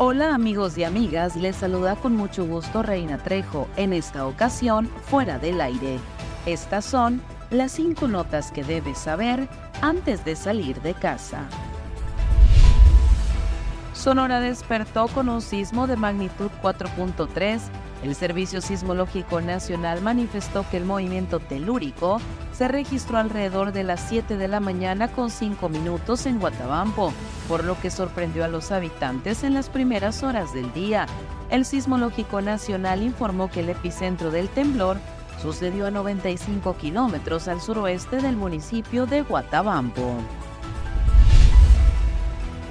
Hola amigos y amigas, les saluda con mucho gusto Reina Trejo, en esta ocasión fuera del aire. Estas son las cinco notas que debes saber antes de salir de casa. Sonora despertó con un sismo de magnitud 4.3 el Servicio Sismológico Nacional manifestó que el movimiento telúrico se registró alrededor de las 7 de la mañana con 5 minutos en Guatabampo, por lo que sorprendió a los habitantes en las primeras horas del día. El Sismológico Nacional informó que el epicentro del temblor sucedió a 95 kilómetros al suroeste del municipio de Guatabampo.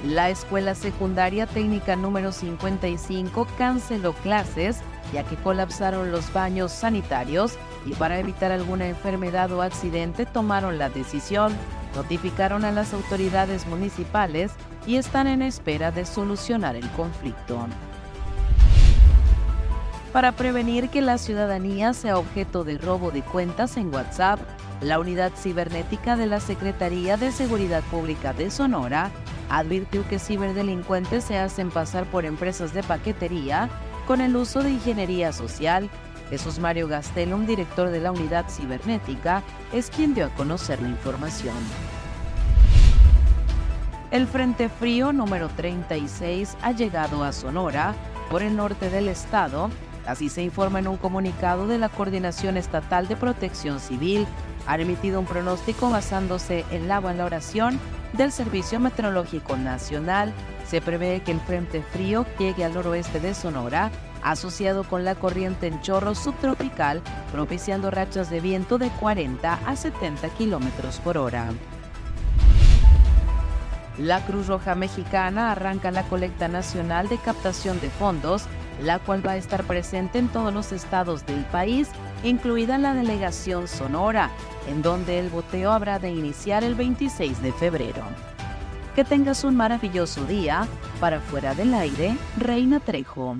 La Escuela Secundaria Técnica número 55 canceló clases ya que colapsaron los baños sanitarios y para evitar alguna enfermedad o accidente tomaron la decisión, notificaron a las autoridades municipales y están en espera de solucionar el conflicto. Para prevenir que la ciudadanía sea objeto de robo de cuentas en WhatsApp, la unidad cibernética de la Secretaría de Seguridad Pública de Sonora advirtió que ciberdelincuentes se hacen pasar por empresas de paquetería con el uso de ingeniería social. Jesús Mario Gastelum, director de la unidad cibernética, es quien dio a conocer la información. El Frente Frío número 36 ha llegado a Sonora, por el norte del estado, así se informa en un comunicado de la Coordinación Estatal de Protección Civil, ha emitido un pronóstico basándose en la valoración del Servicio Meteorológico Nacional. Se prevé que el Frente Frío llegue al noroeste de Sonora, asociado con la corriente en chorro subtropical, propiciando rachas de viento de 40 a 70 kilómetros por hora. La Cruz Roja Mexicana arranca la colecta nacional de captación de fondos, la cual va a estar presente en todos los estados del país, incluida la delegación Sonora, en donde el boteo habrá de iniciar el 26 de febrero. Que tengas un maravilloso día. Para fuera del aire, Reina Trejo.